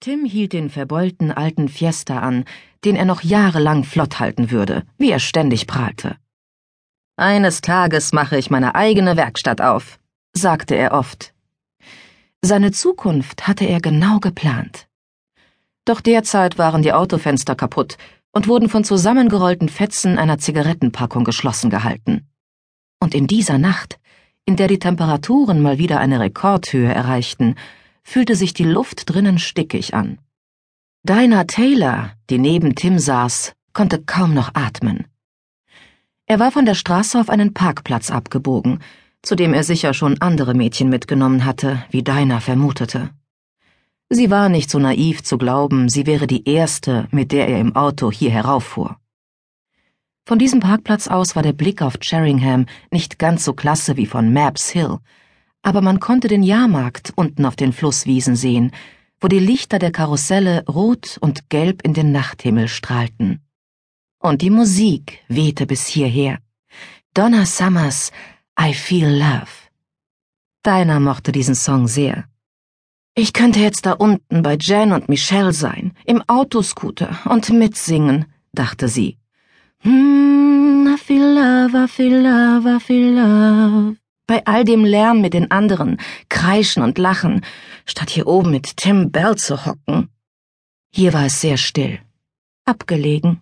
Tim hielt den verbeulten alten Fiesta an, den er noch jahrelang flott halten würde, wie er ständig prahlte. Eines Tages mache ich meine eigene Werkstatt auf, sagte er oft. Seine Zukunft hatte er genau geplant. Doch derzeit waren die Autofenster kaputt und wurden von zusammengerollten Fetzen einer Zigarettenpackung geschlossen gehalten. Und in dieser Nacht, in der die Temperaturen mal wieder eine Rekordhöhe erreichten, fühlte sich die Luft drinnen stickig an. Dinah Taylor, die neben Tim saß, konnte kaum noch atmen. Er war von der Straße auf einen Parkplatz abgebogen, zu dem er sicher schon andere Mädchen mitgenommen hatte, wie Dinah vermutete. Sie war nicht so naiv zu glauben, sie wäre die erste, mit der er im Auto hier herauffuhr. Von diesem Parkplatz aus war der Blick auf Sheringham nicht ganz so klasse wie von Maps Hill, aber man konnte den Jahrmarkt unten auf den Flusswiesen sehen, wo die Lichter der Karusselle rot und gelb in den Nachthimmel strahlten. Und die Musik wehte bis hierher. Donna Summers, I Feel Love. Dinah mochte diesen Song sehr. Ich könnte jetzt da unten bei Jen und Michelle sein, im Autoscooter und mitsingen, dachte sie. Hmm, I feel love, I feel love, I feel love bei all dem Lärm mit den anderen, kreischen und lachen, statt hier oben mit Tim Bell zu hocken. Hier war es sehr still, abgelegen,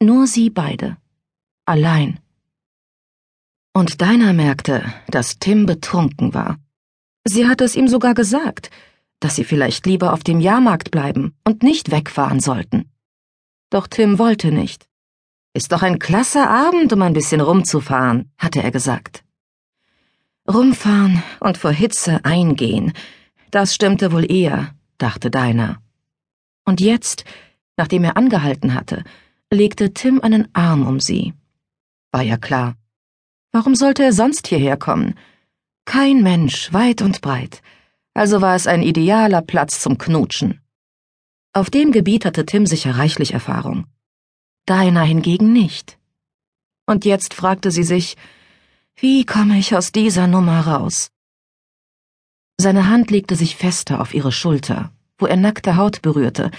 nur sie beide, allein. Und Dinah merkte, dass Tim betrunken war. Sie hatte es ihm sogar gesagt, dass sie vielleicht lieber auf dem Jahrmarkt bleiben und nicht wegfahren sollten. Doch Tim wollte nicht. Ist doch ein klasse Abend, um ein bisschen rumzufahren, hatte er gesagt. Rumfahren und vor Hitze eingehen, das stimmte wohl eher, dachte Dinah. Und jetzt, nachdem er angehalten hatte, legte Tim einen Arm um sie. War ja klar. Warum sollte er sonst hierher kommen? Kein Mensch, weit und breit. Also war es ein idealer Platz zum Knutschen. Auf dem Gebiet hatte Tim sicher reichlich Erfahrung. Dinah hingegen nicht. Und jetzt fragte sie sich, wie komme ich aus dieser Nummer raus? Seine Hand legte sich fester auf ihre Schulter, wo er nackte Haut berührte,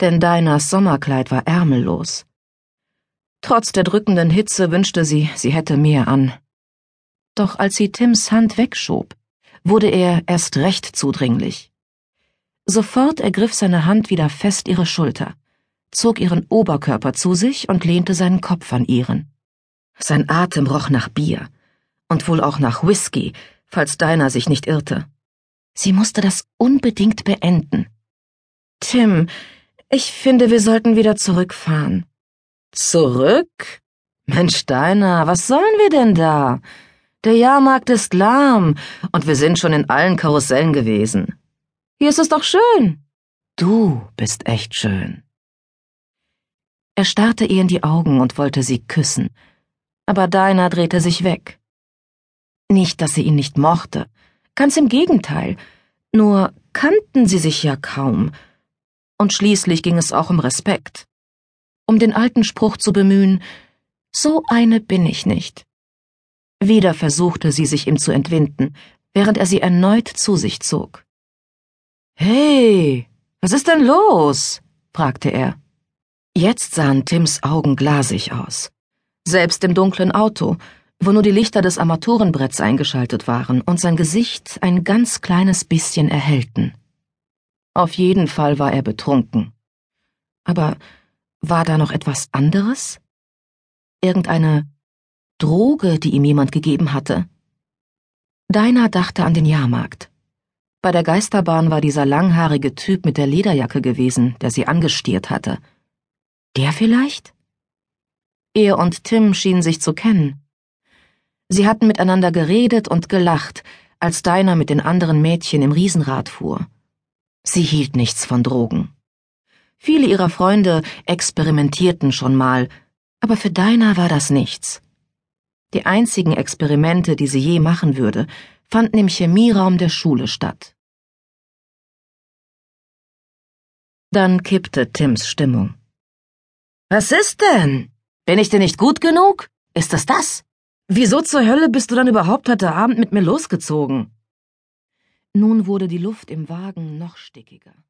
denn Dinahs Sommerkleid war ärmellos. Trotz der drückenden Hitze wünschte sie, sie hätte mehr an. Doch als sie Tims Hand wegschob, wurde er erst recht zudringlich. Sofort ergriff seine Hand wieder fest ihre Schulter, zog ihren Oberkörper zu sich und lehnte seinen Kopf an ihren. Sein Atem roch nach Bier, und wohl auch nach Whisky, falls Dinah sich nicht irrte. Sie musste das unbedingt beenden. Tim, ich finde, wir sollten wieder zurückfahren. Zurück? Mensch, Dinah, was sollen wir denn da? Der Jahrmarkt ist lahm und wir sind schon in allen Karussellen gewesen. Hier ist es doch schön. Du bist echt schön. Er starrte ihr in die Augen und wollte sie küssen, aber Dinah drehte sich weg. Nicht, dass sie ihn nicht mochte, ganz im Gegenteil, nur kannten sie sich ja kaum. Und schließlich ging es auch um Respekt. Um den alten Spruch zu bemühen, so eine bin ich nicht. Wieder versuchte sie sich ihm zu entwinden, während er sie erneut zu sich zog. Hey, was ist denn los? fragte er. Jetzt sahen Tims Augen glasig aus. Selbst im dunklen Auto, wo nur die Lichter des Armaturenbretts eingeschaltet waren und sein Gesicht ein ganz kleines bisschen erhellten. Auf jeden Fall war er betrunken. Aber war da noch etwas anderes? Irgendeine Droge, die ihm jemand gegeben hatte? Dinah dachte an den Jahrmarkt. Bei der Geisterbahn war dieser langhaarige Typ mit der Lederjacke gewesen, der sie angestiert hatte. Der vielleicht? Er und Tim schienen sich zu kennen. Sie hatten miteinander geredet und gelacht, als Dinah mit den anderen Mädchen im Riesenrad fuhr. Sie hielt nichts von Drogen. Viele ihrer Freunde experimentierten schon mal, aber für Dinah war das nichts. Die einzigen Experimente, die sie je machen würde, fanden im Chemieraum der Schule statt. Dann kippte Tims Stimmung. Was ist denn? Bin ich denn nicht gut genug? Ist es das? Wieso zur Hölle bist du dann überhaupt heute Abend mit mir losgezogen? Nun wurde die Luft im Wagen noch stickiger.